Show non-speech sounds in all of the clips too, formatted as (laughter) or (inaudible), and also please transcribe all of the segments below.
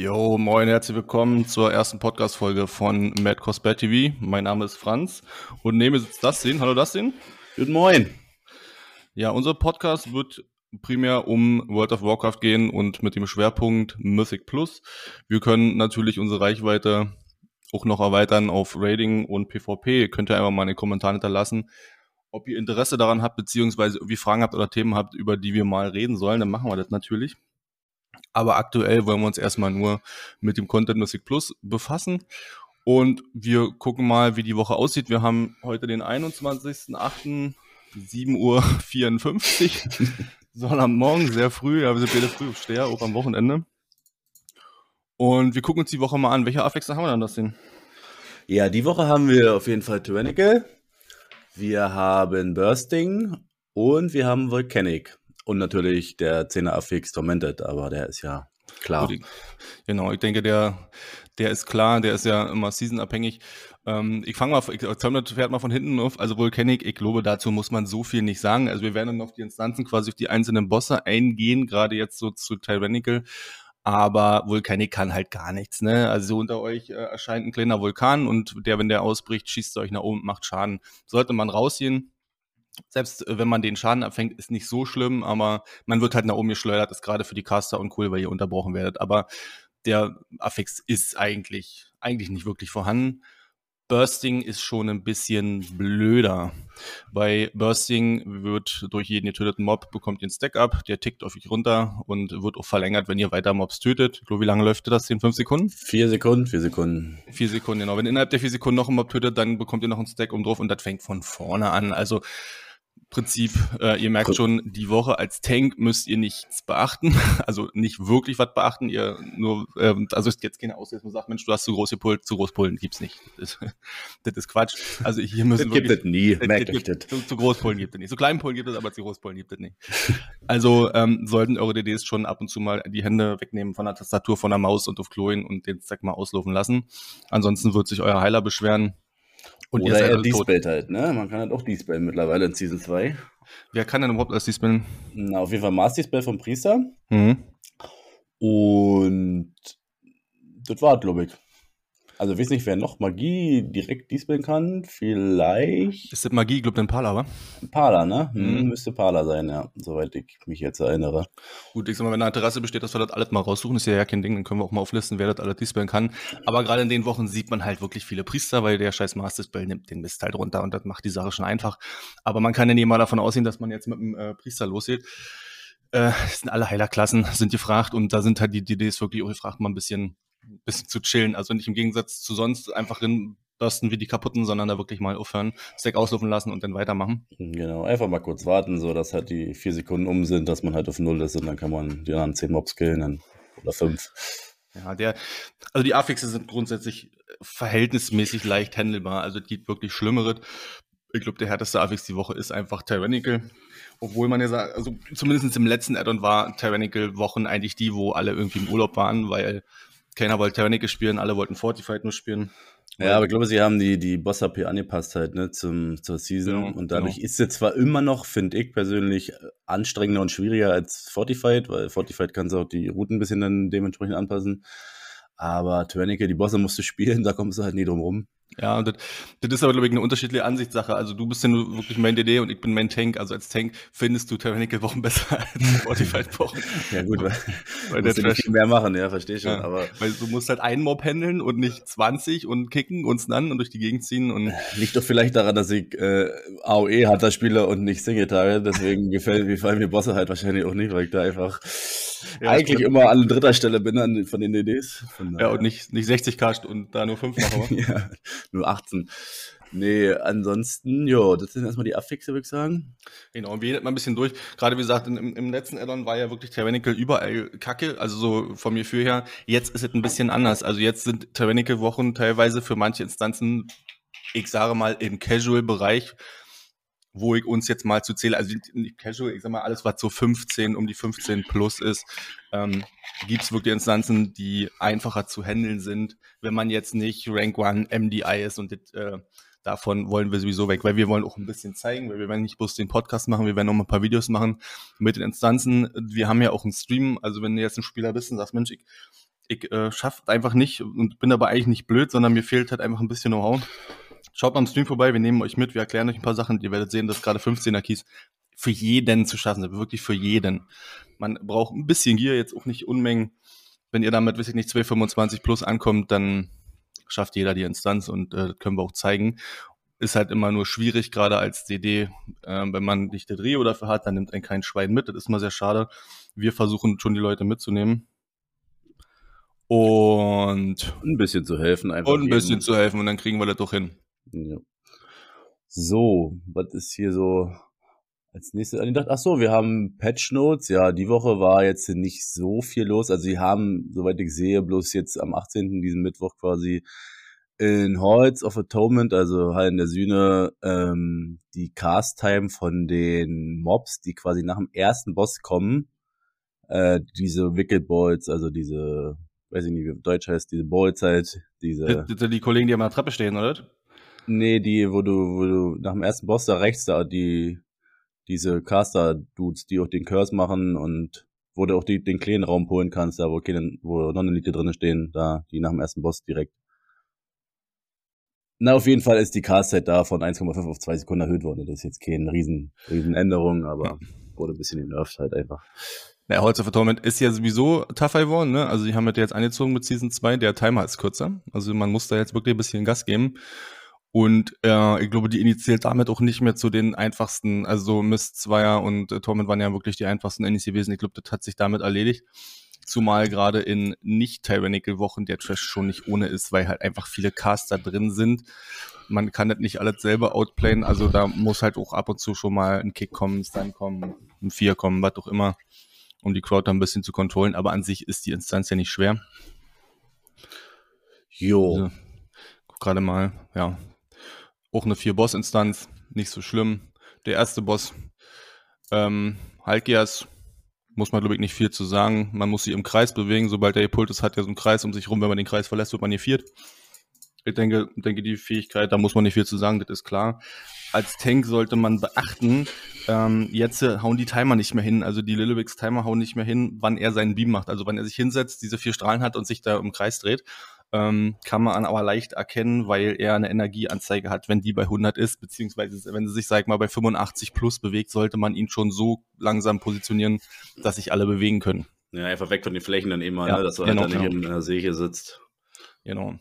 Jo, moin, herzlich willkommen zur ersten Podcast-Folge von Mad Cosplay TV. Mein Name ist Franz und neben mir sitzt Dustin. Hallo Dustin. Guten Moin. Ja, unser Podcast wird primär um World of Warcraft gehen und mit dem Schwerpunkt Mythic Plus. Wir können natürlich unsere Reichweite auch noch erweitern auf Raiding und PvP. Könnt ihr einfach mal in den Kommentaren hinterlassen, ob ihr Interesse daran habt, beziehungsweise irgendwie Fragen habt oder Themen habt, über die wir mal reden sollen. Dann machen wir das natürlich. Aber aktuell wollen wir uns erstmal nur mit dem Content Music Plus befassen. Und wir gucken mal, wie die Woche aussieht. Wir haben heute den 21.08. 7.54 Uhr. (laughs) Sonntagmorgen, sehr früh. Ja, wir sind beide früh auf Steher, auch am Wochenende. Und wir gucken uns die Woche mal an. Welche Affixer haben wir dann das denn? Ja, die Woche haben wir auf jeden Fall Tyrannical. Wir haben Bursting und wir haben Volcanic. Und natürlich der 10er Affix Tormented, aber der ist ja klar. Genau, ich denke, der, der ist klar, der ist ja immer seasonabhängig. Ähm, ich fange mal, ich fährt mal von hinten auf. Also Volcanic, ich glaube, dazu muss man so viel nicht sagen. Also wir werden dann auf die Instanzen quasi auf die einzelnen Bosse eingehen, gerade jetzt so zu Tyrannical. Aber Volcanic kann halt gar nichts, ne? Also unter euch äh, erscheint ein kleiner Vulkan und der, wenn der ausbricht, schießt euch nach oben, macht Schaden. Sollte man rausgehen, selbst äh, wenn man den Schaden abfängt, ist nicht so schlimm, aber man wird halt nach oben geschleudert, ist gerade für die Caster uncool, weil ihr unterbrochen werdet. Aber der Affix ist eigentlich, eigentlich nicht wirklich vorhanden. Bursting ist schon ein bisschen blöder. Bei Bursting wird durch jeden getöteten Mob bekommt ihr einen Stack-up, der tickt auf euch runter und wird auch verlängert, wenn ihr weiter Mobs tötet. Ich wie lange läuft das? In fünf Sekunden? Vier Sekunden, vier Sekunden. Vier Sekunden, genau. Wenn innerhalb der vier Sekunden noch ein Mob tötet, dann bekommt ihr noch einen Stack um drauf und das fängt von vorne an. Also Prinzip, äh, ihr merkt schon, die Woche als Tank müsst ihr nichts beachten, (laughs) also nicht wirklich was beachten, ihr nur, ähm, also ist jetzt keine Aussage, man sagt, Mensch, du hast zu große Pullen, zu groß Pullen gibt's nicht. (laughs) Das, das ist Quatsch. Also hier müssen das gibt es nie, merkt euch das. Zu, zu groß Pullen gibt es nicht. Zu kleinen Pullen gibt es, aber zu groß Pullen gibt es nicht. Also ähm, sollten eure DDs schon ab und zu mal die Hände wegnehmen von der Tastatur, von der Maus und auf Kloien und den Zack mal auslaufen lassen. Ansonsten wird sich euer Heiler beschweren und Oder er dispellt halt, ne? Man kann halt auch dispellen mittlerweile in Season 2. Wer kann denn überhaupt das dispellen? Na, auf jeden Fall Mass Dispel vom Priester. Mhm. Und das war, glaube ich. Also weiß nicht, wer noch Magie direkt dispeln kann. Vielleicht. Ist das Magie, ich glaube, den Pala, wa? Pala, ne? Hm, mhm. Müsste Pala sein, ja. Soweit ich mich jetzt erinnere. Gut, ich sag mal, wenn eine Interesse besteht, dass wir das alles mal raussuchen, ist ja ja kein Ding, dann können wir auch mal auflisten, wer das alles dispeln kann. Aber gerade in den Wochen sieht man halt wirklich viele Priester, weil der scheiß Master Dispel nimmt den Mist halt runter und das macht die Sache schon einfach. Aber man kann ja nicht mal davon ausgehen, dass man jetzt mit dem äh, Priester losgeht. Äh, sind alle Heilerklassen, sind gefragt und da sind halt die DDs wirklich auch gefragt, mal ein bisschen bisschen zu chillen. Also nicht im Gegensatz zu sonst einfach rinbürsten wie die kaputten, sondern da wirklich mal aufhören, Stack auslaufen lassen und dann weitermachen. Genau, einfach mal kurz warten, so dass halt die vier Sekunden um sind, dass man halt auf Null ist und dann kann man die anderen zehn Mobs killen oder fünf. Ja, der, also die Affixe sind grundsätzlich verhältnismäßig leicht handelbar. Also es gibt wirklich Schlimmere. Ich glaube, der härteste Affix die Woche ist einfach Tyrannical. Obwohl man ja sagt, also zumindest im letzten Addon war Tyrannical Wochen eigentlich die, wo alle irgendwie im Urlaub waren, weil keiner wollte Tyrannical spielen, alle wollten Fortified nur spielen. Ja, aber ich glaube, sie haben die, die Boss-AP angepasst halt, ne, zum, zur Season. Genau, und dadurch genau. ist sie zwar immer noch, finde ich persönlich, anstrengender und schwieriger als Fortified, weil Fortified kann sie auch die Routen ein bisschen dann dementsprechend anpassen. Aber Tyrannical, die Bosse musst du spielen, (laughs) da kommst du halt nie drum rum. Ja, das, das ist aber, glaube ich, eine unterschiedliche Ansichtssache. Also du bist ja nur wirklich mein DD und ich bin mein Tank. Also als Tank findest du Tyrannical Wochen (laughs) besser als (laughs) Fortified Wochen. ja gut, weil, (laughs) weil der Trash mehr machen, ja, verstehe schon. Ja, aber weil du musst halt einen Mob handeln und nicht 20 und kicken und stunnen und durch die Gegend ziehen. Und Liegt doch vielleicht daran, dass ich äh, AOE das Spieler und nicht Single Target. Deswegen gefällt, gefallen mir Bosse halt wahrscheinlich auch nicht, weil ich da einfach ja, eigentlich immer an dritter Stelle bin an, von den DDs. Von ja, und nicht, nicht 60 Cast und da nur 5 mache. ja, (laughs) nur 18. Nee, ansonsten, ja, das sind erstmal die Affixe, würde ich sagen. Genau, und wir gehen mal ein bisschen durch. Gerade wie gesagt, im, im letzten Addon war ja wirklich Tyrannical überall kacke, also so vom Gefühl her. Jetzt ist es ein bisschen anders. Also jetzt sind Tyrannical-Wochen teilweise für manche Instanzen, ich sage mal, im Casual-Bereich wo ich uns jetzt mal zu zähle, also Casual, ich sag mal, alles, was so 15, um die 15 plus ist, ähm, gibt es wirklich Instanzen, die einfacher zu handeln sind, wenn man jetzt nicht Rank 1 MDI ist und das, äh, davon wollen wir sowieso weg, weil wir wollen auch ein bisschen zeigen, weil wir werden nicht bloß den Podcast machen, wir werden auch mal ein paar Videos machen mit den Instanzen. Wir haben ja auch einen Stream, also wenn du jetzt ein Spieler bist und sagst, Mensch, ich Ich äh, schaffe einfach nicht und bin aber eigentlich nicht blöd, sondern mir fehlt halt einfach ein bisschen Know-how. Schaut mal am Stream vorbei, wir nehmen euch mit, wir erklären euch ein paar Sachen. Ihr werdet sehen, dass gerade 15er Keys für jeden zu schaffen sind, wirklich für jeden. Man braucht ein bisschen Gier, jetzt auch nicht Unmengen. Wenn ihr damit, weiß ich nicht, 225 plus ankommt, dann schafft jeder die Instanz und äh, können wir auch zeigen. Ist halt immer nur schwierig, gerade als DD, äh, wenn man nicht der Dreh dafür hat, dann nimmt einen kein Schwein mit. Das ist immer sehr schade. Wir versuchen schon die Leute mitzunehmen. Und ein bisschen zu helfen einfach. Und ein bisschen zu helfen und dann kriegen wir das doch hin. Ja. So, was ist hier so als nächstes an Ach so, wir haben Patch Notes. Ja, die Woche war jetzt nicht so viel los. Also sie haben, soweit ich sehe, bloß jetzt am 18. diesen Mittwoch quasi in Halls of Atonement, also in der Sühne, ähm, die Cast-Time von den Mobs, die quasi nach dem ersten Boss kommen, äh, diese Wicked Balls, also diese, weiß ich nicht, wie Deutsch heißt, diese Balls halt, diese... Die, die Kollegen, die am der Treppe stehen, oder? Nee, die, wo du, wo du nach dem ersten Boss da rechts da, die, diese Caster-Dudes, die auch den Curse machen und wo du auch die, den kleinen Raum holen kannst, da wo, keine, wo Non-Elite drinne stehen, da, die nach dem ersten Boss direkt. Na, auf jeden Fall ist die Castzeit da von 1,5 auf 2 Sekunden erhöht worden. Das ist jetzt keine riesen, riesen Änderung, aber wurde ein bisschen genervt halt einfach. Ja, Holz of Atonement ist ja sowieso tougher geworden, ne? Also die haben jetzt angezogen mit Season 2, der Timer ist kürzer. Also man muss da jetzt wirklich ein bisschen Gas geben. Und äh, ich glaube, die initiiert damit auch nicht mehr zu den einfachsten, also Mist Zweier und äh, Torment waren ja wirklich die einfachsten NEC gewesen. Ich glaube, das hat sich damit erledigt. Zumal gerade in nicht Tyrannical Wochen der Trash schon nicht ohne ist, weil halt einfach viele Caster drin sind. Man kann das nicht alles selber outplayen, also da muss halt auch ab und zu schon mal ein Kick kommen, ein Stun kommen, ein Vier kommen, was auch immer, um die Crowd da ein bisschen zu kontrollen. Aber an sich ist die Instanz ja nicht schwer. Jo. Also, gerade mal, ja, auch eine Vier-Boss-Instanz, nicht so schlimm. Der erste Boss, ähm, Halkias, muss man, glaube ich, nicht viel zu sagen. Man muss sie im Kreis bewegen. Sobald der Pultus hat ja so einen Kreis um sich rum. Wenn man den Kreis verlässt, wird man hier viert. Ich denke, denke, die Fähigkeit, da muss man nicht viel zu sagen, das ist klar. Als Tank sollte man beachten, ähm, jetzt hauen die Timer nicht mehr hin, also die Lilywix Timer hauen nicht mehr hin, wann er seinen Beam macht. Also wann er sich hinsetzt, diese vier Strahlen hat und sich da im Kreis dreht ähm, kann man aber leicht erkennen, weil er eine Energieanzeige hat, wenn die bei 100 ist, beziehungsweise wenn sie sich, sag mal, bei 85 plus bewegt, sollte man ihn schon so langsam positionieren, dass sich alle bewegen können. Ja, einfach weg von den Flächen dann immer, ja, ne, dass er genau, halt dann genau. nicht in der Seche sitzt. Genau.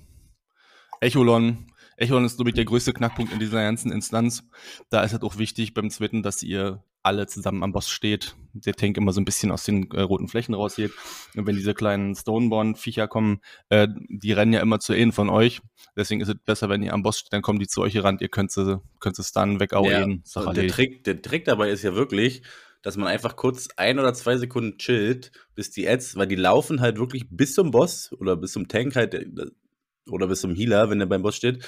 Echolon, Echolon ist, glaube ich, der größte Knackpunkt in dieser ganzen Instanz. Da ist halt auch wichtig beim zweiten, dass ihr alle zusammen am Boss steht, der Tank immer so ein bisschen aus den äh, roten Flächen rausgeht. Und wenn diese kleinen Stoneborn-Viecher kommen, äh, die rennen ja immer zu innen von euch. Deswegen ist es besser, wenn ihr am Boss steht, dann kommen die zu euch ran. Ihr könnt sie, könnt sie dann wegauen. Ja, der, Trick, der Trick dabei ist ja wirklich, dass man einfach kurz ein oder zwei Sekunden chillt, bis die Ads, weil die laufen halt wirklich bis zum Boss oder bis zum Tank halt äh, oder bis zum Healer, wenn der beim Boss steht.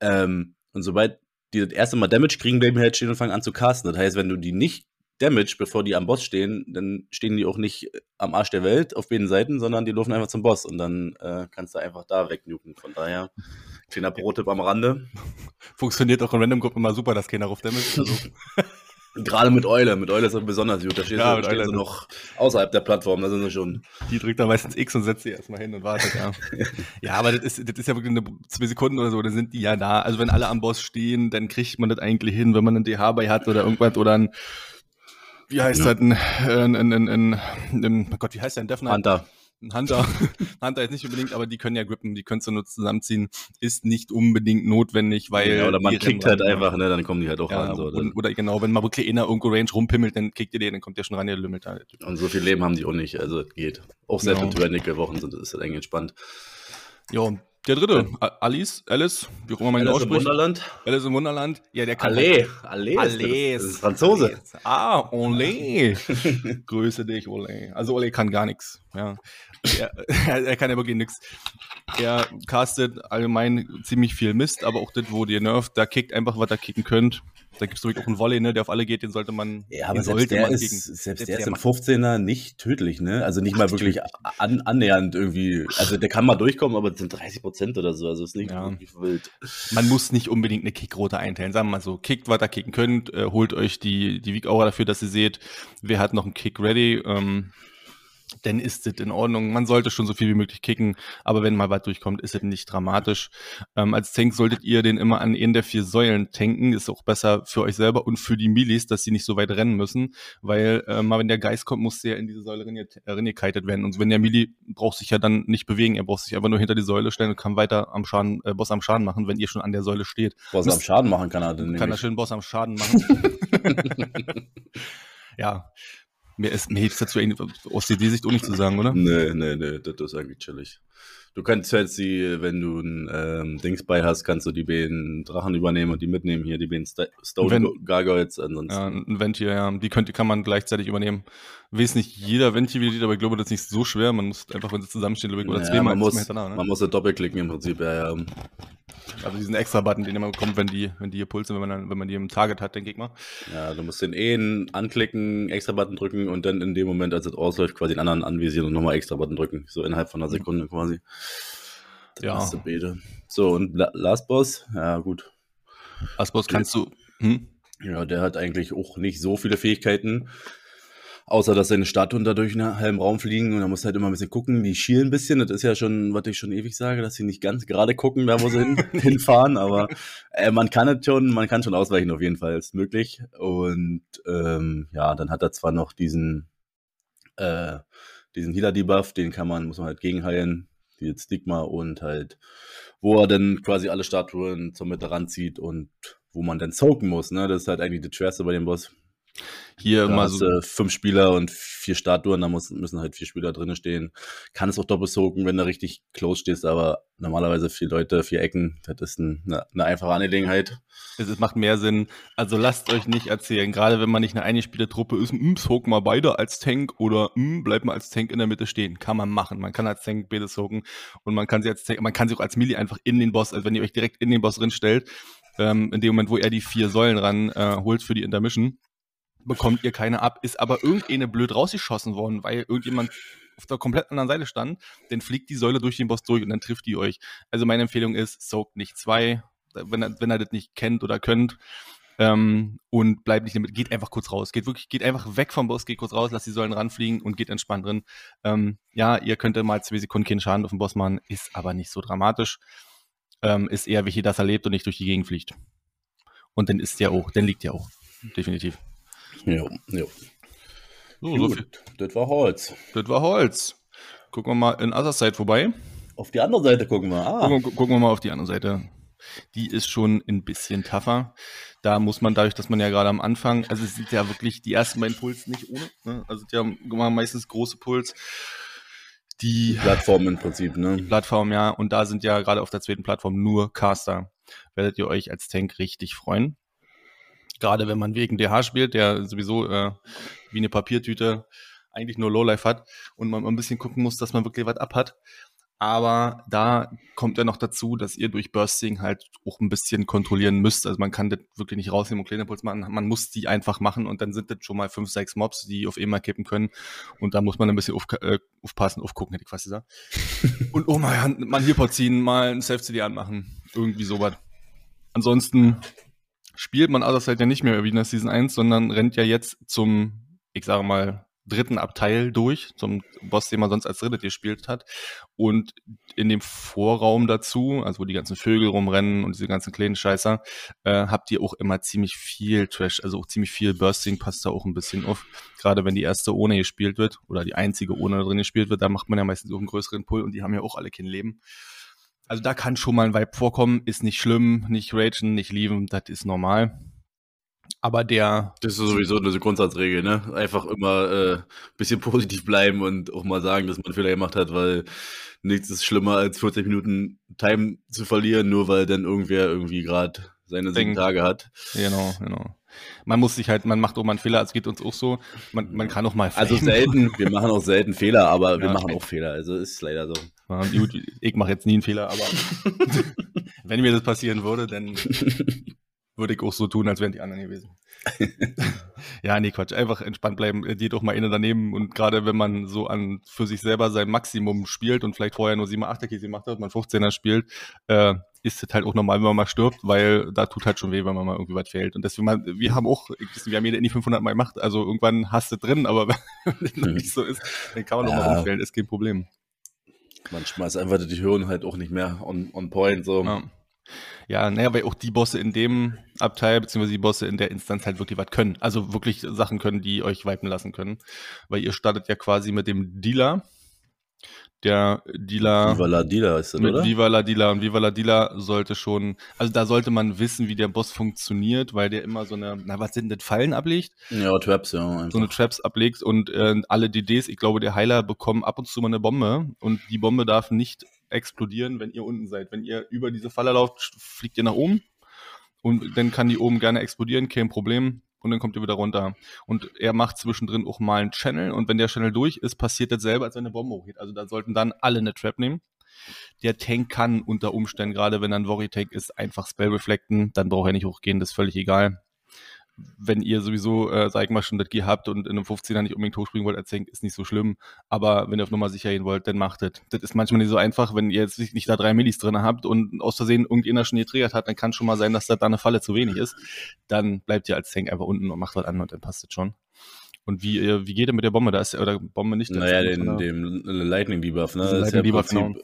Ähm, und sobald die das erste Mal Damage kriegen, bleiben halt stehen und fangen an zu casten. Das heißt, wenn du die nicht Damage, bevor die am Boss stehen, dann stehen die auch nicht äh, am Arsch der Welt auf beiden Seiten, sondern die laufen einfach zum Boss und dann äh, kannst du einfach da wegnuken. Von daher, kleiner Pro-Tipp am Rande. (laughs) Funktioniert auch in Random-Gruppen immer super, dass keiner auf Damage. Also. (laughs) Gerade mit Eule. Mit Eule ist das besonders gut. Da stehst ja, du, stehst du noch außerhalb der Plattform. Da sind sie schon. Die drückt da meistens X und setzt sie erstmal hin und wartet, ja. (laughs) ja, aber das ist, das ist ja wirklich eine, zwei Sekunden oder so, dann sind die ja da. Also wenn alle am Boss stehen, dann kriegt man das eigentlich hin, wenn man einen DH bei hat oder irgendwas oder ein, wie heißt ja. das, ein, ein, ein, ein, ein, ein, oh Gott, wie heißt der, ein Death Hunter. Ein Hunter, (laughs) Hunter jetzt nicht unbedingt, aber die können ja grippen, die können du nur zusammenziehen, ist nicht unbedingt notwendig, weil. Ja, oder man kickt halt einfach, ne, dann kommen die halt auch ja, ran. So, und, oder genau, wenn mal wirklich einer irgendwo Range rumpimmelt, dann kickt ihr den, dann kommt der schon ran, der lümmelt halt. Und so viel Leben haben die auch nicht, also geht. Auch selbst genau. wenn Tyrannical-Wochen sind, ist das eigentlich entspannt. Ja, der dritte, Alice, Alice, wie auch immer man ihn ausspricht. Alice im Wunderland. Alice im Wunderland. Ja, der kann. Allez, Allez. Allez. Das ist Franzose. Allez. Ah, Olé. (laughs) Grüße dich, Olé. Also Olé kann gar nichts. Ja. (laughs) Er, er kann ja wirklich nichts. Er castet allgemein ziemlich viel Mist, aber auch das, wo ihr nervt, da kickt einfach, was ihr kicken könnt. Da gibt es wirklich auch einen Volley, ne, der auf alle geht, den sollte man. Ja, aber selbst der, ist, gegen, selbst, selbst der ist im 15er nicht tödlich, ne? Also nicht mal wirklich an, annähernd irgendwie. Also der kann mal durchkommen, aber das sind 30 Prozent oder so. Also ist nicht ja. wirklich wild. Man muss nicht unbedingt eine Kickrote einteilen. Sagen wir mal so, kickt, was ihr kicken könnt, äh, holt euch die, die Weak Aura dafür, dass ihr seht, wer hat noch einen Kick ready. Ähm, dann ist es in Ordnung. Man sollte schon so viel wie möglich kicken, aber wenn mal was durchkommt, ist es nicht dramatisch. Ähm, als Tank solltet ihr den immer an einen der vier Säulen tanken. Ist auch besser für euch selber und für die Milis, dass sie nicht so weit rennen müssen, weil äh, mal wenn der Geist kommt, muss der in diese Säule reingekitet werden. Und wenn der Mili braucht sich ja dann nicht bewegen, er braucht sich einfach nur hinter die Säule stellen und kann weiter am Schaden, äh, Boss am Schaden machen, wenn ihr schon an der Säule steht. Boss Müsst, am Schaden machen kann er dann Kann er schön Boss am Schaden machen. (laughs) (laughs) ja, Mehr ist mir hilft dazu aus der Sicht auch nicht zu sagen, oder? Nee, nee, nee, das ist eigentlich chillig. Du kannst jetzt die, wenn du ein ähm, Dings bei hast, kannst du die beiden Drachen übernehmen und die mitnehmen hier, die beiden St Stone Gargoyles. Ansonsten. Ja, ein Ventil, ja. Die, könnt, die kann man gleichzeitig übernehmen. Weiß nicht jeder Ventil, aber ich glaube, das ist nicht so schwer. Man muss einfach, wenn sie zusammenstehen, glaube ich, oder ja, zweimal man muss, ne? Man muss ja doppelklicken im Prinzip, ja, ja. Also diesen extra Button, den immer bekommt, wenn die, wenn die hier pulsen, wenn man, dann, wenn man die im Target hat, denke ich mal. Ja, du musst den eh anklicken, extra Button drücken und dann in dem Moment, als es ausläuft, quasi den anderen anvisieren und nochmal extra Button drücken. So innerhalb von einer mhm. Sekunde quasi. Das ja. Bede. So, und Last Boss, ja gut. Last Boss kannst du. Hm? Ja, der hat eigentlich auch nicht so viele Fähigkeiten. Außer, dass seine Statuen da durch einen halben Raum fliegen und da muss halt immer ein bisschen gucken. Die schielen ein bisschen. Das ist ja schon, was ich schon ewig sage, dass sie nicht ganz gerade gucken, da wo sie hin, (laughs) hinfahren. Aber äh, man kann es schon, man kann schon ausweichen auf jeden Fall, ist möglich. Und ähm, ja, dann hat er zwar noch diesen, äh, diesen Healer-Debuff, den kann man, muss man halt gegenheilen, die jetzt Stigma und halt, wo er dann quasi alle Statuen zur Mitte ranzieht und wo man dann soaken muss, ne? Das ist halt eigentlich das Schwerste bei dem Boss. Hier da mal so. fünf Spieler und vier Statuen, da muss, müssen halt vier Spieler drinnen stehen. Kann es auch doppelt soaken, wenn du richtig close stehst, aber normalerweise vier Leute, vier Ecken, das ist ein, eine, eine, einfache Angelegenheit. Es macht mehr Sinn. Also lasst euch nicht erzählen, gerade wenn man nicht eine eingespielte Truppe ist, hm, soak mal beide als Tank oder hm, bleibt mal als Tank in der Mitte stehen. Kann man machen. Man kann als Tank beide soaken und man kann sie als Tank, man kann sie auch als Melee einfach in den Boss, also wenn ihr euch direkt in den Boss drin stellt, ähm, in dem Moment, wo er die vier Säulen ran äh, holt für die Intermission, bekommt ihr keine ab, ist aber irgendeine blöd rausgeschossen worden, weil irgendjemand auf der komplett anderen Seite stand, dann fliegt die Säule durch den Boss durch und dann trifft die euch. Also meine Empfehlung ist, soakt nicht zwei, wenn er, wenn er das nicht kennt oder könnt. Ähm, und bleibt nicht damit, geht einfach kurz raus. Geht wirklich, geht einfach weg vom Boss, geht kurz raus, lasst die Säulen ranfliegen und geht entspannt drin. Ähm, ja, ihr könnt mal zwei Sekunden keinen Schaden auf den Boss machen, ist aber nicht so dramatisch. Ähm, ist eher wichtig, dass er lebt und nicht durch die Gegend fliegt. Und dann ist der auch, dann liegt der auch. Definitiv. Ja, ja. So, so viel. Das war Holz. Das war Holz. Gucken wir mal in Other Side vorbei. Auf die andere Seite gucken wir. Ah. Gucken, gucken wir mal auf die andere Seite. Die ist schon ein bisschen tougher. Da muss man dadurch, dass man ja gerade am Anfang, also es sind ja wirklich die ersten beiden Puls nicht ohne. Ne? Also die haben meistens große Puls. Die Plattform im Prinzip, ne? Plattform, ja. Und da sind ja gerade auf der zweiten Plattform nur Caster. Werdet ihr euch als Tank richtig freuen. Gerade wenn man wegen DH spielt, der sowieso äh, wie eine Papiertüte eigentlich nur Lowlife hat und man ein bisschen gucken muss, dass man wirklich was abhat. Aber da kommt ja noch dazu, dass ihr durch Bursting halt auch ein bisschen kontrollieren müsst. Also man kann das wirklich nicht rausnehmen und Clean machen. Man muss die einfach machen und dann sind das schon mal fünf, sechs Mobs, die auf einmal kippen können. Und da muss man ein bisschen auf, äh, aufpassen, aufgucken, hätte ich fast gesagt. (laughs) und oh mal, mal hier ziehen, mal ein Self-CD anmachen. Irgendwie sowas. Ansonsten spielt man Otherside ja nicht mehr wie in der Season 1, sondern rennt ja jetzt zum, ich sage mal, dritten Abteil durch, zum Boss, den man sonst als drittes gespielt hat. Und in dem Vorraum dazu, also wo die ganzen Vögel rumrennen und diese ganzen kleinen Scheißer, äh, habt ihr auch immer ziemlich viel Trash, also auch ziemlich viel Bursting passt da auch ein bisschen auf. Gerade wenn die erste ohne gespielt wird oder die einzige ohne drin gespielt wird, da macht man ja meistens auch einen größeren Pull und die haben ja auch alle kein Leben. Also da kann schon mal ein Vibe vorkommen, ist nicht schlimm, nicht ragen, nicht lieben, das ist normal. Aber der. Das ist sowieso eine Grundsatzregel, ne? Einfach immer äh, bisschen positiv bleiben und auch mal sagen, dass man Fehler gemacht hat, weil nichts ist schlimmer als 40 Minuten Time zu verlieren, nur weil dann irgendwer irgendwie gerade seine sieben Tage hat. Genau, genau. Man muss sich halt, man macht auch mal einen Fehler, es geht uns auch so. Man, man kann auch mal Also selten, wir machen auch selten Fehler, aber ja, wir machen auch Fehler. Also ist leider so. Ja, gut, ich mache jetzt nie einen Fehler, aber (laughs) wenn mir das passieren würde, dann würde ich auch so tun, als wären die anderen gewesen. (laughs) ja, nee, Quatsch. Einfach entspannt bleiben, geht doch mal innen daneben. Und gerade wenn man so an für sich selber sein Maximum spielt und vielleicht vorher nur 7 8 Käse gemacht hat, man 15er spielt, äh, ist es halt auch normal, wenn man mal stirbt, weil da tut halt schon weh, wenn man mal irgendwie was fehlt. Und deswegen, mal, wir haben auch, wir haben jeder die 500 Mal gemacht, also irgendwann hast du drin, aber (laughs) wenn das noch nicht so ist, dann kann man ja. noch mal umfällen, ist kein Problem. Manchmal ist einfach die Höhen halt auch nicht mehr on, on point, so. Ja. Ja, naja, weil auch die Bosse in dem Abteil, beziehungsweise die Bosse in der Instanz halt wirklich was können. Also wirklich Sachen können, die euch wipen lassen können. Weil ihr startet ja quasi mit dem Dealer, der Dealer. Viva la Dealer ist das, mit oder? Viva la Dealer. Und Viva la Dealer sollte schon, also da sollte man wissen, wie der Boss funktioniert, weil der immer so eine, na, was sind das, Fallen ablegt? Ja, Traps, ja. Einfach. So eine Traps ablegt und äh, alle DDs, ich glaube, der Heiler bekommen ab und zu mal eine Bombe und die Bombe darf nicht explodieren, wenn ihr unten seid. Wenn ihr über diese Falle lauft, fliegt ihr nach oben und dann kann die oben gerne explodieren, kein Problem und dann kommt ihr wieder runter. Und er macht zwischendrin auch mal einen Channel und wenn der Channel durch ist, passiert das selber, als wenn eine Bombe hochgeht. Also da sollten dann alle eine Trap nehmen. Der Tank kann unter Umständen, gerade wenn er ein Worry-Tank ist, einfach Spell reflecten, dann braucht er nicht hochgehen, das ist völlig egal wenn ihr sowieso, äh, sag ich mal, schon das Gear habt und in einem 15er nicht unbedingt hochspringen wollt als Tank, ist nicht so schlimm. Aber wenn ihr auf Nummer sicher gehen wollt, dann macht das. Das ist manchmal nicht so einfach, wenn ihr jetzt nicht da drei Millis drin habt und aus Versehen irgendjemand schon getriggert hat, dann kann schon mal sein, dass da eine Falle zu wenig ist. Dann bleibt ihr als Tank einfach unten und macht was an und dann passt das schon. Und wie, wie geht ihr mit der Bombe? Da ist oder Bombe nicht. Naja, den, dem Lightning Debuff, ne? Lightning Debuff, genau.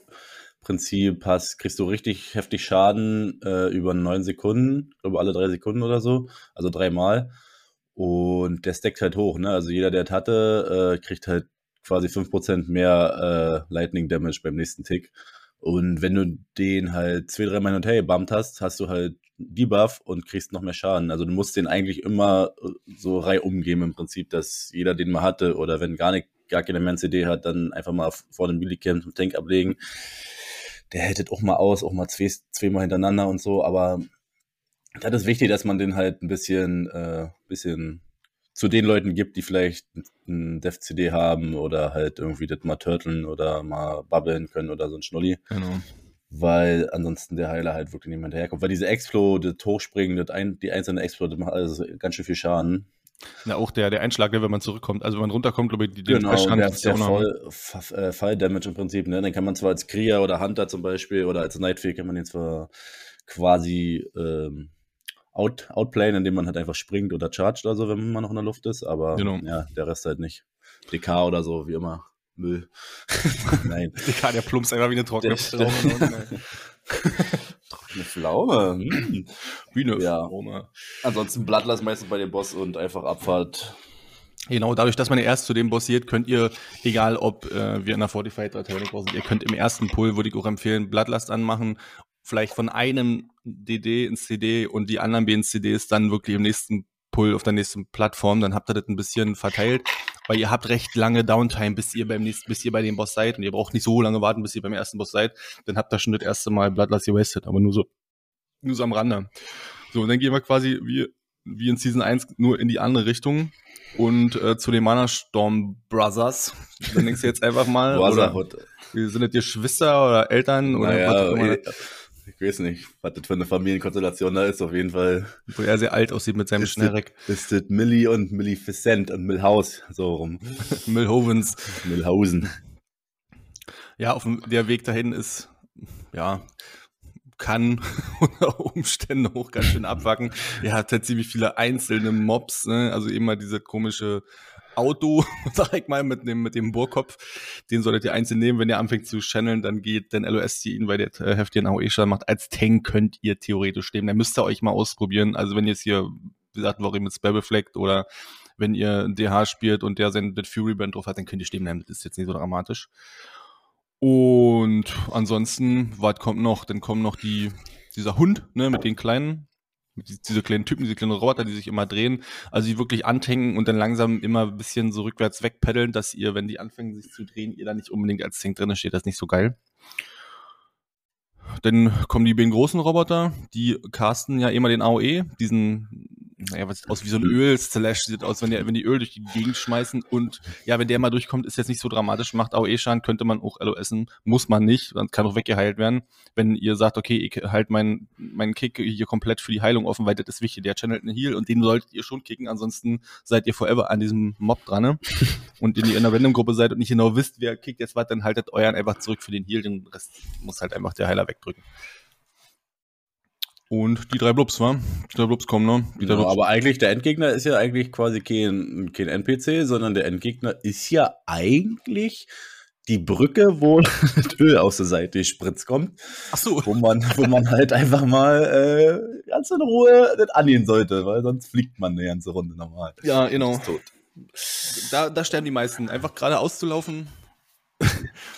Prinzip hast, kriegst du richtig heftig Schaden äh, über neun Sekunden, glaube alle drei Sekunden oder so, also dreimal. Und der stackt halt hoch, ne? Also jeder, der es hatte, äh, kriegt halt quasi fünf Prozent mehr äh, Lightning Damage beim nächsten Tick. Und wenn du den halt zwei, drei Mal hin und her gebumpt hast, hast du halt Debuff und kriegst noch mehr Schaden. Also du musst den eigentlich immer äh, so rei umgeben im Prinzip, dass jeder den mal hatte oder wenn gar nicht, gar keine Man CD hat, dann einfach mal vor dem Millicamp zum Tank ablegen der hält auch mal aus, auch mal zwei, zweimal hintereinander und so, aber das ist wichtig, dass man den halt ein bisschen, äh, bisschen zu den Leuten gibt, die vielleicht ein Dev-CD haben oder halt irgendwie das mal turteln oder mal babbeln können oder so ein Schnulli. Genau. Weil ansonsten der Heiler halt wirklich niemand herkommt. Weil diese Explo, das Hochspringen, das ein, die einzelne Explo, das macht alles ganz schön viel Schaden. Na, auch der, der Einschlag, wenn man zurückkommt. Also wenn man runterkommt, glaube ich, die, genau, der, der, der Voll, äh, Fall Damage im Prinzip, ne? Den kann man zwar als Krieger oder Hunter zum Beispiel oder als Nightfee kann man den zwar quasi ähm, out, outplayen, indem man halt einfach springt oder charged oder so, wenn man noch in der Luft ist, aber genau. ja, der Rest halt nicht. DK oder so, wie immer. Müll. (laughs) Nein. (laughs) DK, der plumpst einfach wie eine trockene Pflaume. (laughs) trockene Pflaume. Hm. Wie eine ja. Pflaume. Ansonsten Bloodlust meistens bei dem Boss und einfach Abfahrt. Genau, dadurch, dass man ja erst zu dem bossiert, könnt ihr, egal ob äh, wir in der Fortified oder Tonic sind, ihr könnt im ersten Pull, würde ich auch empfehlen, Bloodlust anmachen, vielleicht von einem DD ins CD und die anderen beiden CDs dann wirklich im nächsten Pull auf der nächsten Plattform, dann habt ihr das ein bisschen verteilt, weil ihr habt recht lange Downtime, bis ihr beim nächsten, bis ihr bei dem Boss seid und ihr braucht nicht so lange warten, bis ihr beim ersten Boss seid, dann habt ihr schon das erste Mal Bloodlust gewastet, aber nur so, nur so am Rande. So, und dann gehen wir quasi wie, wie in Season 1 nur in die andere Richtung und äh, zu den Mana Storm Brothers. Dann denkst du jetzt einfach mal, oder, wir sind das dir Schwester oder Eltern oder naja, was auch immer. Ich weiß nicht, was das für eine Familienkonstellation da ist, auf jeden Fall. Wo er sehr alt aussieht mit seinem Schnellreck. Ist das Millie und Maleficent und Millhaus, so rum. (laughs) Millhovens. Millhausen. Ja, auf dem, der Weg dahin ist, ja, kann (laughs) unter Umständen auch ganz schön abwacken. Er hat halt ziemlich viele einzelne Mobs, ne? also immer diese komische Auto, (laughs) sag ich mal, mit dem, mit dem Bohrkopf. Den solltet ihr einzeln nehmen. Wenn ihr anfängt zu channeln, dann geht den LOS ihn, weil der äh, heftigen AOE-Schaden macht. Als Tank könnt ihr theoretisch nehmen. Dann müsst ihr euch mal ausprobieren. Also wenn ihr jetzt hier, wie gesagt, Worry mit Spell Reflect oder wenn ihr DH spielt und der sein Fury Band drauf hat, dann könnt ihr stehen. Das ist jetzt nicht so dramatisch. Und ansonsten, was kommt noch? Dann kommen noch die, dieser Hund, ne, mit den kleinen diese kleinen Typen, diese kleinen Roboter, die sich immer drehen, also die wirklich antanken und dann langsam immer ein bisschen so rückwärts wegpeddeln, dass ihr, wenn die anfangen sich zu drehen, ihr da nicht unbedingt als Tank drin steht, das ist nicht so geil. Dann kommen die beiden großen Roboter, die casten ja immer den AOE, diesen naja, was sieht aus wie so ein Öl-Slash, sieht aus, wenn, der, wenn die Öl durch die Gegend schmeißen und ja, wenn der mal durchkommt, ist jetzt nicht so dramatisch, macht AOE-Schaden, könnte man auch LOSen, muss man nicht, kann auch weggeheilt werden. Wenn ihr sagt, okay, ich halt meinen mein Kick hier komplett für die Heilung offen, weil das ist wichtig, der channelt einen Heal und den solltet ihr schon kicken, ansonsten seid ihr forever an diesem Mob dran, ne? (laughs) Und wenn ihr in einer Random-Gruppe seid und nicht genau wisst, wer kickt jetzt was, dann haltet euren einfach zurück für den Heal, den Rest muss halt einfach der Heiler wegdrücken. Und die drei Blubs, wa? Die drei Blubs kommen, ne? Die genau, aber eigentlich, der Endgegner ist ja eigentlich quasi kein, kein NPC, sondern der Endgegner ist ja eigentlich die Brücke, wo (laughs) das Öl aus der Seite spritzt kommt. Ach so. Wo man, wo man halt einfach mal äh, ganz in Ruhe das angehen sollte, weil sonst fliegt man eine ganze Runde normal. Ja, genau. Da, da sterben die meisten. Einfach gerade auszulaufen (laughs)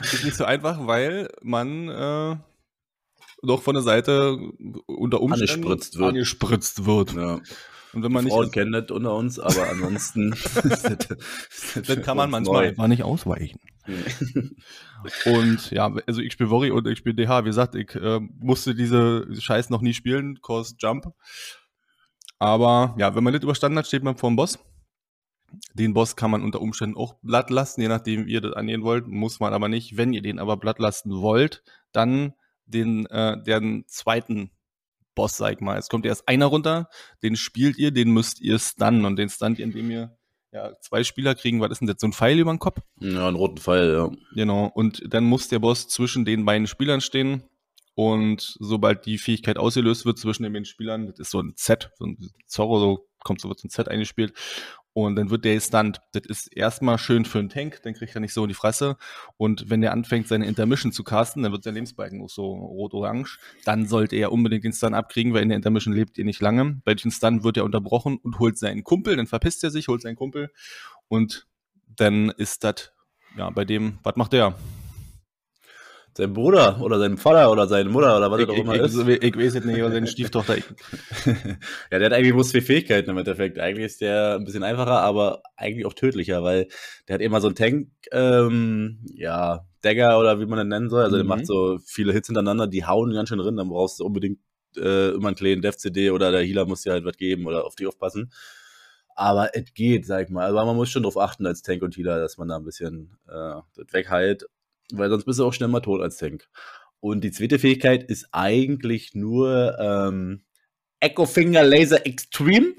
ist nicht so einfach, weil man äh, doch von der Seite unter Umständen angespritzt wird. Angespritzt wird. Ja. Und wenn man die Frauen nicht kennen das unter uns, aber (laughs) ansonsten dann (laughs) kann man manchmal einfach nicht ausweichen. (laughs) und ja, also ich spiele Worry und ich spiele DH. Wie gesagt, ich äh, musste diese Scheiß noch nie spielen, Cause Jump. Aber ja, wenn man nicht überstanden hat, steht man vor dem Boss. Den Boss kann man unter Umständen auch blatt lassen, je nachdem, wie ihr das angehen wollt. Muss man aber nicht. Wenn ihr den aber blatt lassen wollt, dann den, äh, den zweiten Boss, sag ich mal. Es kommt erst einer runter, den spielt ihr, den müsst ihr stunnen und den stunt ihr, indem ihr ja, zwei Spieler kriegen, was ist denn das, so ein Pfeil über den Kopf? Ja, einen roten Pfeil, ja. Genau, und dann muss der Boss zwischen den beiden Spielern stehen und sobald die Fähigkeit ausgelöst wird zwischen den beiden Spielern, das ist so ein Z, so ein Zorro, so kommt so wird so ein Z eingespielt und dann wird der gestunt. Das ist erstmal schön für einen Tank, dann kriegt er nicht so in die Fresse. Und wenn der anfängt, seine Intermission zu casten, dann wird sein Lebensbalken auch so rot-orange. Dann sollte er unbedingt den Stun abkriegen, weil in der Intermission lebt ihr nicht lange. Bei den Stun wird er unterbrochen und holt seinen Kumpel, dann verpisst er sich, holt seinen Kumpel. Und dann ist das, ja, bei dem, was macht der? Sein Bruder oder sein Vater oder seine Mutter oder was ich, auch immer ich, ist. Ich, ich weiß jetzt nicht, oder seine Stieftochter. (laughs) ja, der hat eigentlich bloß zwei Fähigkeiten im Endeffekt. Eigentlich ist der ein bisschen einfacher, aber eigentlich auch tödlicher, weil der hat immer so einen Tank, ähm, ja, Dagger oder wie man den nennen soll. Also mhm. der macht so viele Hits hintereinander, die hauen ganz schön drin, dann brauchst du unbedingt äh, immer einen kleinen Dev-CD oder der Healer muss dir halt was geben oder auf die aufpassen. Aber es geht, sag ich mal. Aber man muss schon darauf achten als Tank und Healer, dass man da ein bisschen äh, das wegheilt weil sonst bist du auch schnell mal tot als Tank. Und die zweite Fähigkeit ist eigentlich nur ähm, Echo Finger Laser Extreme.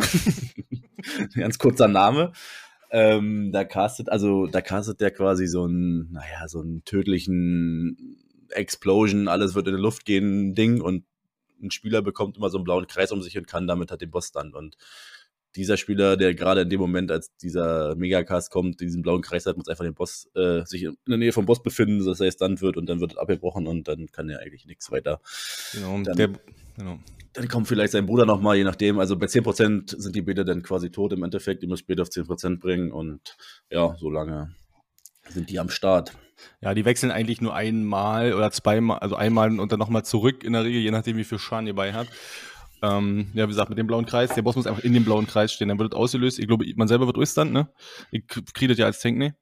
(laughs) Ganz kurzer Name. Ähm, da castet, also da castet der quasi so einen, naja, so einen tödlichen Explosion, alles wird in die Luft gehen, Ding und ein Spieler bekommt immer so einen blauen Kreis um sich und kann damit halt den Boss dann. Und dieser Spieler, der gerade in dem Moment, als dieser Megacast kommt, diesen blauen Kreis hat, muss einfach den Boss, äh, sich in der Nähe vom Boss befinden, dass er dann wird und dann wird es abgebrochen und dann kann er eigentlich nichts weiter. Genau, dann, der, genau. Dann kommt vielleicht sein Bruder nochmal, je nachdem. Also bei 10% sind die Beta dann quasi tot im Endeffekt. Die muss später auf 10% bringen und ja, so lange sind die am Start. Ja, die wechseln eigentlich nur einmal oder zweimal, also einmal und dann nochmal zurück in der Regel, je nachdem, wie viel Schaden ihr bei habt. Ähm, ja, wie gesagt, mit dem blauen Kreis. Der Boss muss einfach in dem blauen Kreis stehen. Dann wird es ausgelöst. Ich glaube, man selber wird durchstand, ne? Ich kriege das ja als Tank, ne?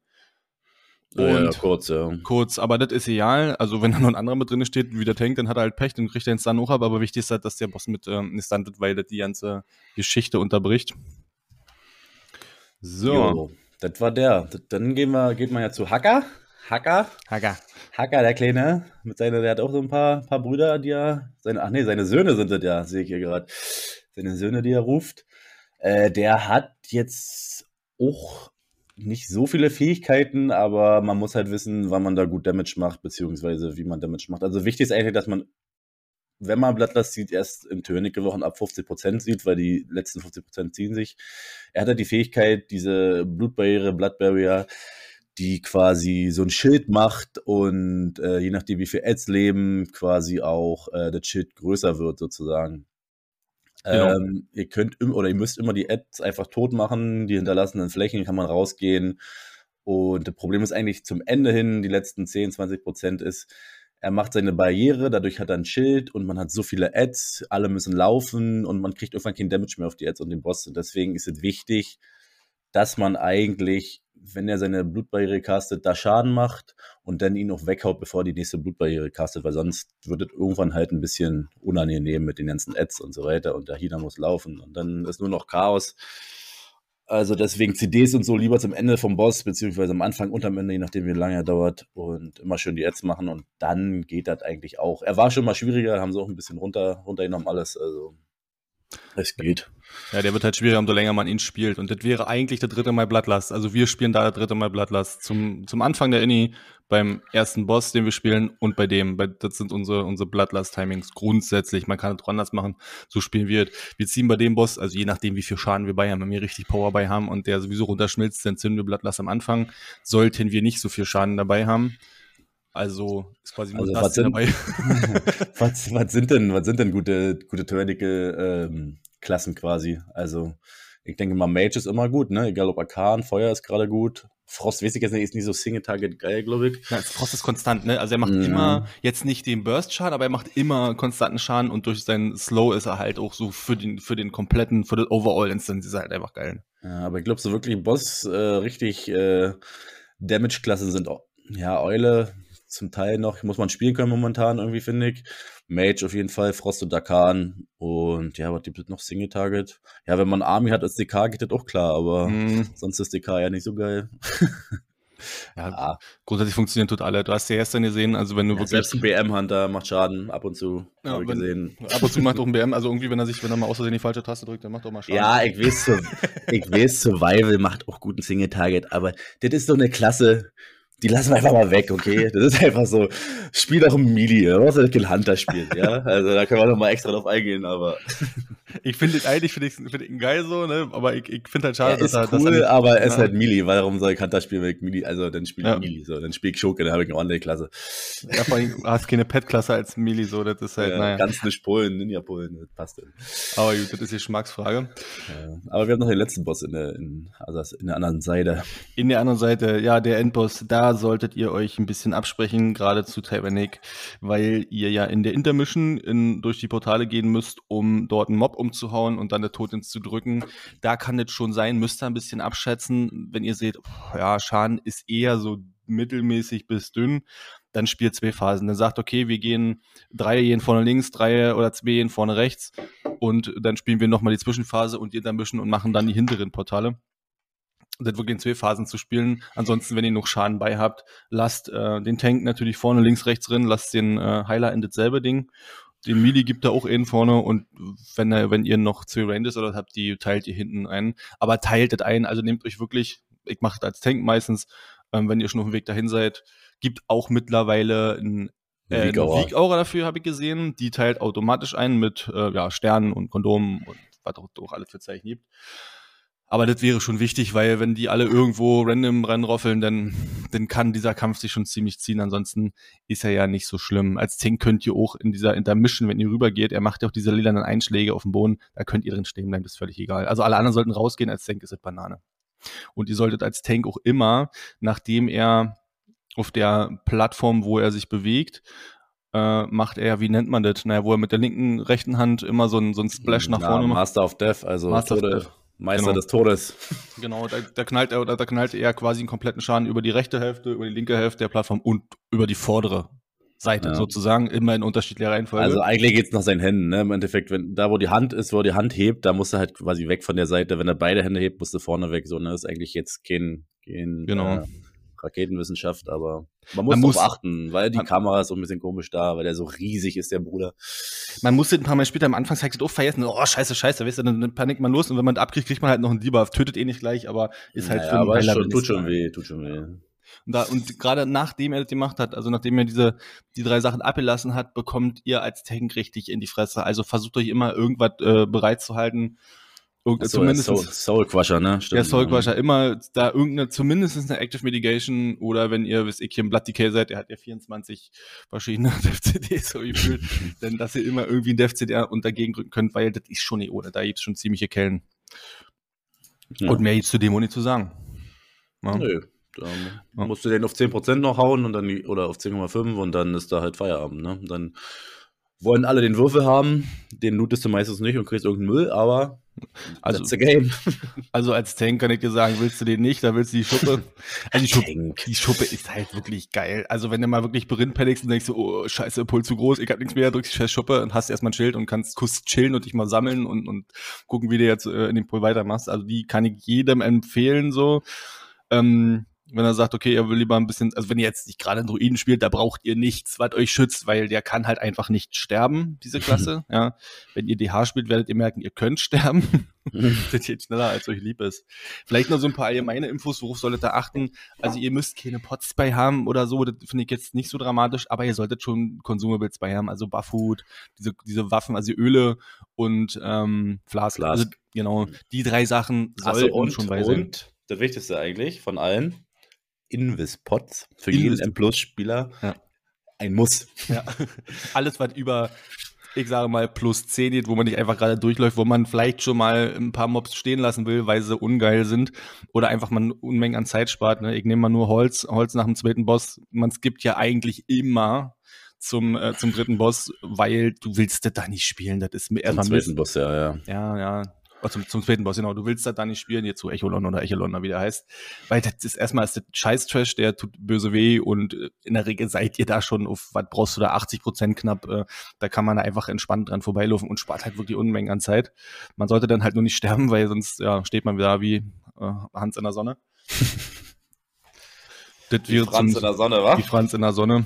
Und ja, ja, kurz, ja. Kurz, aber das ist egal. Also, wenn da noch ein anderer mit drin steht, wie der Tank, dann hat er halt Pech, dann kriegt er den Stun hoch ab. Aber wichtig ist halt, dass der Boss mit ähm, Stun wird, weil das die ganze Geschichte unterbricht. So. Jo, das war der. Dann gehen wir, geht man ja zu Hacker. Hacker. Hacker. Hacker, der Kleine, mit seiner, der hat auch so ein paar, paar Brüder, die er, seine, ach nee, seine Söhne sind das ja, sehe ich hier gerade. Seine Söhne, die er ruft. Äh, der hat jetzt auch nicht so viele Fähigkeiten, aber man muss halt wissen, wann man da gut Damage macht, beziehungsweise wie man Damage macht. Also wichtig ist eigentlich, dass man, wenn man Bloodlust sieht, erst in Tönige Wochen ab 50% sieht, weil die letzten 50% ziehen sich. Er hat halt die Fähigkeit, diese Blutbarriere, Blood Barrier, die quasi so ein Schild macht und äh, je nachdem, wie viel Ads leben, quasi auch äh, das Schild größer wird, sozusagen. Genau. Ähm, ihr könnt oder ihr müsst immer die Ads einfach tot machen, die hinterlassenen Flächen kann man rausgehen. Und das Problem ist eigentlich zum Ende hin, die letzten 10, 20 Prozent ist, er macht seine Barriere, dadurch hat er ein Schild und man hat so viele Ads, alle müssen laufen und man kriegt irgendwann kein Damage mehr auf die Ads und den Boss. Und deswegen ist es wichtig, dass man eigentlich wenn er seine Blutbarriere castet, da Schaden macht und dann ihn auch weghaut, bevor die nächste Blutbarriere castet, weil sonst wird es irgendwann halt ein bisschen unangenehm mit den ganzen Ads und so weiter und der Healer muss laufen und dann ist nur noch Chaos. Also deswegen CDs und so lieber zum Ende vom Boss, beziehungsweise am Anfang und am Ende, je nachdem wie lange er dauert und immer schön die Ads machen und dann geht das eigentlich auch. Er war schon mal schwieriger, haben sie auch ein bisschen runter, runtergenommen alles, also Es geht. Ja, der wird halt schwieriger, umso länger man ihn spielt. Und das wäre eigentlich der dritte Mal Bloodlust. Also wir spielen da der dritte Mal Bloodlust. Zum, zum Anfang der Inni, beim ersten Boss, den wir spielen, und bei dem. Das sind unsere, unsere Bloodlust-Timings grundsätzlich. Man kann es anders machen. So spielen wir. Wir ziehen bei dem Boss, also je nachdem, wie viel Schaden wir bei haben, wenn wir richtig Power bei haben und der sowieso runterschmilzt, dann zünden wir Bloodlust am Anfang. Sollten wir nicht so viel Schaden dabei haben. Also ist quasi nur also, das was sind, dabei. (laughs) (laughs) was, was, sind denn, was sind denn gute, gute Tyrannical ähm, Klassen quasi? Also, ich denke mal, Mage ist immer gut, ne? Egal ob Arkan, Feuer ist gerade gut. Frost weiß ich jetzt nicht, ist nicht so Single-Target geil, glaube ich. Ja, Frost ist konstant, ne? Also er macht mhm. immer jetzt nicht den Burst-Schaden, aber er macht immer konstanten Schaden und durch seinen Slow ist er halt auch so für den, für den kompletten, für das Overall-Instance ist er halt einfach geil. Ja, aber ich glaube, so wirklich Boss, äh, richtig äh, Damage-Klassen sind, ja, Eule, zum Teil noch, muss man spielen können momentan irgendwie, finde ich. Mage auf jeden Fall, Frost und Dakan und ja, was gibt es noch? Single Target. Ja, wenn man Army hat als DK, geht das auch klar, aber mm. sonst ist DK ja nicht so geil. (laughs) ja, ja, grundsätzlich funktionieren tut alle. Du hast ja gestern gesehen, also wenn du ja, wirklich. Selbst ein BM-Hunter macht Schaden ab und zu. Ja, wenn, gesehen. Ab und zu macht auch ein BM, also irgendwie, wenn er sich, wenn er mal aus Versehen die falsche Taste drückt, dann macht er auch mal Schaden. Ja, ich weiß, (laughs) ich weiß, Survival macht auch guten Single-Target, aber das ist so eine Klasse, die lassen wir einfach mal weg, okay? Das ist einfach so, spiel doch ein Melee, was soll kein Hunter spielt, ja? Also da können wir noch mal extra drauf eingehen, aber. Ich finde eigentlich finde ich, find ich geil so, ne? Aber ich, ich finde halt schade, ja, dass er. Cool, dass er aber es ist halt weil warum soll ich Hunter spielen, wenn ich Melee, also dann spiele ich ja. Melee, so, dann spiele ich Schurke, dann habe ich eine Online-Klasse. Ja, vor allem hast keine Pet-Klasse als Melee, so, das ist halt, ja, naja. Ganz nicht Polen, Ninja-Polen, das passt dann. Aber gut, das ist die Geschmacksfrage. Ja, aber wir haben noch den letzten Boss in der, in, also in der anderen Seite. In der anderen Seite, ja, der Endboss, da solltet ihr euch ein bisschen absprechen, gerade zu Tyrannic, weil ihr ja in der Intermission in, durch die Portale gehen müsst, um dort einen Mob umzuhauen und dann der Tod ins zu drücken. Da kann es schon sein, müsst ihr ein bisschen abschätzen. Wenn ihr seht, ja, Schaden ist eher so mittelmäßig bis dünn, dann spielt zwei Phasen. Dann sagt, okay, wir gehen drei gehen vorne links, drei oder zwei gehen vorne rechts und dann spielen wir nochmal die Zwischenphase und die Intermission und machen dann die hinteren Portale das wirklich in zwei Phasen zu spielen. Ansonsten, wenn ihr noch Schaden bei habt, lasst äh, den Tank natürlich vorne, links, rechts drin, lasst den äh, Heiler in dasselbe Ding. Den Mili gibt da auch einen vorne und wenn, äh, wenn ihr noch zwei Rangers oder habt, die teilt ihr hinten ein. Aber teilt das ein, also nehmt euch wirklich, ich mache das als Tank meistens, ähm, wenn ihr schon auf dem Weg dahin seid, gibt auch mittlerweile ein äh, Week-Aura dafür, habe ich gesehen. Die teilt automatisch ein mit äh, ja, Sternen und Kondomen und was auch, auch alles für Zeichen gibt. Aber das wäre schon wichtig, weil wenn die alle irgendwo random reinroffeln, dann, dann kann dieser Kampf sich schon ziemlich ziehen. Ansonsten ist er ja nicht so schlimm. Als Tank könnt ihr auch in dieser Intermission, wenn ihr rübergeht, er macht ja auch diese lilanen Einschläge auf dem Boden, da könnt ihr drin stehen bleiben, das ist völlig egal. Also alle anderen sollten rausgehen, als Tank ist es Banane. Und ihr solltet als Tank auch immer, nachdem er auf der Plattform, wo er sich bewegt, äh, macht er, wie nennt man das? Naja, wo er mit der linken, rechten Hand immer so ein, so ein Splash nach vorne macht. Master of Death, also Master of Death. Meister genau. des Todes. Genau, da, da, knallt er oder da knallt er quasi einen kompletten Schaden über die rechte Hälfte, über die linke Hälfte der Plattform und über die vordere Seite ja. sozusagen, immer in unterschiedlicher Reihenfolge. Also eigentlich geht's nach seinen Händen, ne? Im Endeffekt, wenn da wo die Hand ist, wo er die Hand hebt, da muss er halt quasi weg von der Seite. Wenn er beide Hände hebt, musst du vorne weg. So, ne? Das ist eigentlich jetzt kein, kein genau. Äh, Raketenwissenschaft, aber man muss, man muss achten, weil die Kamera ist so ein bisschen komisch da, weil der so riesig ist, der Bruder. Man musste ein paar Mal später am Anfang zeigt auch vergessen, oh scheiße, scheiße, weißt du, dann, dann panikt man los und wenn man abkriegt, kriegt man halt noch einen Debuff, tötet eh nicht gleich, aber ist halt naja, für aber schon, tut schon weh, tut schon weh. Und, da, und gerade nachdem er das gemacht hat, also nachdem er diese die drei Sachen abgelassen hat, bekommt ihr als Tank richtig in die Fresse. Also versucht euch immer irgendwas äh, bereit zu halten, Irgende, so, zumindest Soul, Soul Crusher, ne? Stimmt, ja, Soul Crusher, immer da irgendeine, zumindest eine Active Mitigation oder wenn ihr, wisst ihr, hier im Blood Decay seid, der hat ja 24 verschiedene (laughs) Dev-CDs so gefühlt, (laughs) denn dass ihr immer irgendwie ein Dev-CD und dagegen drücken könnt, weil das ist schon eh ohne, da gibt's schon ziemliche Kellen. Ja. Und mehr gibt's zu dem nicht zu sagen. Ja. Nö. Da ja. musst du den auf 10% noch hauen und dann, oder auf 10,5 und dann ist da halt Feierabend, ne? Dann wollen alle den Würfel haben, den lootest du meistens nicht und kriegst irgendeinen Müll, aber also, (laughs) also als Tank kann ich dir sagen, willst du den nicht, da willst du die Schuppe. Also die Schuppe, die Schuppe ist halt wirklich geil. Also wenn du mal wirklich Berin und denkst du, oh scheiße, Pull zu groß, ich hab nichts mehr, drückst die scheiß Schuppe und hast erstmal ein Schild und kannst kurz chillen und dich mal sammeln und, und gucken, wie du jetzt äh, in dem Pull weitermachst. Also die kann ich jedem empfehlen so. Ähm, wenn er sagt, okay, er will lieber ein bisschen, also wenn ihr jetzt nicht gerade einen Druiden spielt, da braucht ihr nichts, was euch schützt, weil der kann halt einfach nicht sterben, diese (laughs) Klasse. ja. Wenn ihr DH spielt, werdet ihr merken, ihr könnt sterben. (laughs) Sind jetzt schneller, als euch lieb ist. Vielleicht noch so ein paar allgemeine Infos, worauf solltet ihr achten? Also ihr müsst keine Pots bei haben oder so, das finde ich jetzt nicht so dramatisch, aber ihr solltet schon Consumables bei haben, also Bufffood, diese, diese Waffen, also Öle und ähm, Flask. Also genau, die drei Sachen sollten so, und, schon bei sein. Und das Wichtigste eigentlich von allen, Invis-Pots für Invis jeden M-Plus-Spieler. Ja. Ein Muss. Ja. (laughs) Alles, was über ich sage mal, plus 10 geht, wo man nicht einfach gerade durchläuft, wo man vielleicht schon mal ein paar Mobs stehen lassen will, weil sie ungeil sind oder einfach mal Unmengen an Zeit spart. Ne? Ich nehme mal nur Holz, Holz nach dem zweiten Boss. Man skippt ja eigentlich immer zum, äh, zum dritten Boss, weil du willst das da nicht spielen. Das ist mir erstmal. Zum zweiten Boss, ja, ja. Ja, ja. Oh, zum, zum zweiten Boss, genau. Du willst das da nicht spielen, jetzt zu Echolon oder Echolon, wie der heißt. Weil das ist erstmal ist das Scheiß-Trash, der tut böse weh und äh, in der Regel seid ihr da schon auf, was brauchst du da, 80 Prozent knapp. Äh, da kann man einfach entspannt dran vorbeilaufen und spart halt wirklich Unmengen an Zeit. Man sollte dann halt nur nicht sterben, weil sonst ja, steht man wieder wie äh, Hans in der Sonne. (laughs) das die Franz in der Sonne, wa? Die Franz in der Sonne.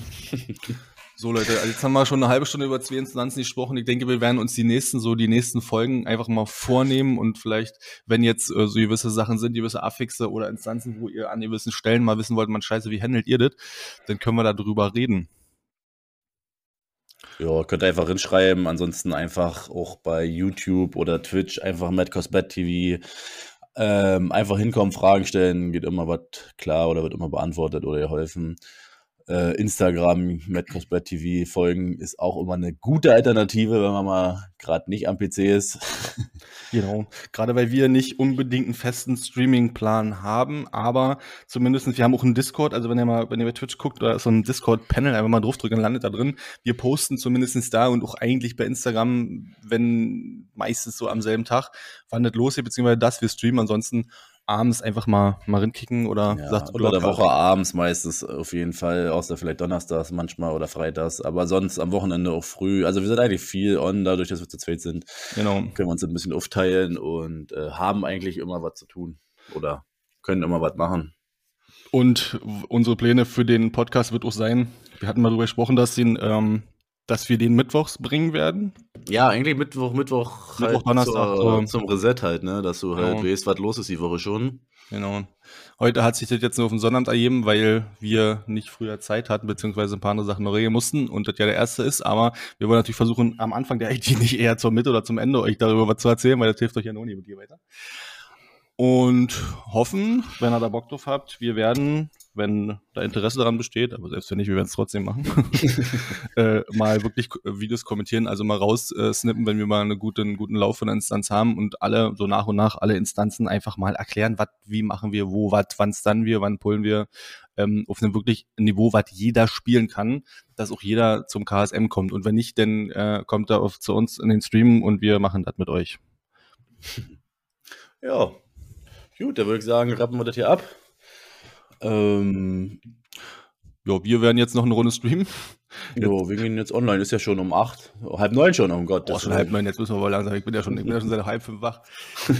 So Leute, also jetzt haben wir schon eine halbe Stunde über zwei Instanzen gesprochen. Ich denke, wir werden uns die nächsten, so die nächsten Folgen einfach mal vornehmen und vielleicht, wenn jetzt äh, so gewisse Sachen sind, gewisse Affixe oder Instanzen, wo ihr an gewissen Stellen mal wissen wollt, man scheiße, wie handelt ihr das, dann können wir da drüber reden. Ja, könnt ihr einfach hinschreiben. Ansonsten einfach auch bei YouTube oder Twitch einfach MadCosBet TV ähm, einfach hinkommen, Fragen stellen, geht immer was klar oder wird immer beantwortet oder geholfen äh, Instagram, MadCosBet TV folgen ist auch immer eine gute Alternative, wenn man mal gerade nicht am PC ist. (laughs) genau, gerade weil wir nicht unbedingt einen festen Streaming-Plan haben, aber zumindest wir haben auch einen Discord, also wenn ihr mal, wenn ihr bei Twitch guckt, da ist so ein Discord-Panel, einfach mal draufdrücken, landet da drin. Wir posten zumindest da und auch eigentlich bei Instagram, wenn meistens so am selben Tag, wann das losgeht, beziehungsweise das wir streamen, ansonsten abends einfach mal, mal rinkicken oder ja, sagt oder der Woche abends meistens auf jeden Fall, außer vielleicht donnerstags manchmal oder freitags, aber sonst am Wochenende auch früh. Also wir sind eigentlich viel on, dadurch, dass wir zu zweit sind. Genau. Können wir uns ein bisschen aufteilen und äh, haben eigentlich immer was zu tun oder können immer was machen. Und unsere Pläne für den Podcast wird auch sein, wir hatten mal darüber gesprochen, dass den ähm, dass wir den mittwochs bringen werden. Ja, eigentlich Mittwoch, Mittwoch, Mittwoch halt Donnerstag zur, zum Reset halt, ne, dass du halt genau. weißt, was los ist die Woche schon. Genau. Heute hat sich das jetzt nur auf dem Sonnabend ergeben, weil wir nicht früher Zeit hatten, beziehungsweise ein paar andere Sachen noch regeln mussten und das ja der erste ist, aber wir wollen natürlich versuchen, am Anfang der (laughs) IT nicht eher zur Mitte oder zum Ende euch darüber was zu erzählen, weil das hilft euch ja noch nie mit dir weiter. Und hoffen, wenn ihr da Bock drauf habt, wir werden wenn da Interesse daran besteht, aber selbst wenn nicht, wir werden es trotzdem machen, (laughs) (laughs) äh, mal wirklich Videos kommentieren, also mal raussnippen, wenn wir mal einen guten, guten Lauf von der Instanz haben und alle, so nach und nach, alle Instanzen einfach mal erklären, was, wie machen wir, wo, was, wann stunnen wir, wann pullen wir, ähm, auf einem wirklich Niveau, was jeder spielen kann, dass auch jeder zum KSM kommt. Und wenn nicht, dann äh, kommt er auf, zu uns in den Stream und wir machen das mit euch. Ja, gut, dann würde ich sagen, rappen wir das hier ab. Ähm, ja, wir werden jetzt noch eine Runde streamen. Jo, wir gehen jetzt online, ist ja schon um acht, halb neun schon, um Gott. Oh, schon halb neun, jetzt müssen wir aber langsam, ich bin ja schon, ich bin ja schon seit halb fünf wach.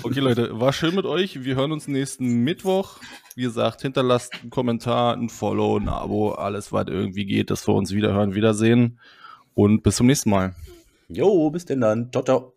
Okay, Leute, war schön mit euch. Wir hören uns nächsten Mittwoch. Wie gesagt, hinterlasst einen Kommentar, ein Follow, ein Abo, alles, was irgendwie geht, dass wir uns wiederhören, wiedersehen. Und bis zum nächsten Mal. Jo, bis denn dann. Ciao, ciao.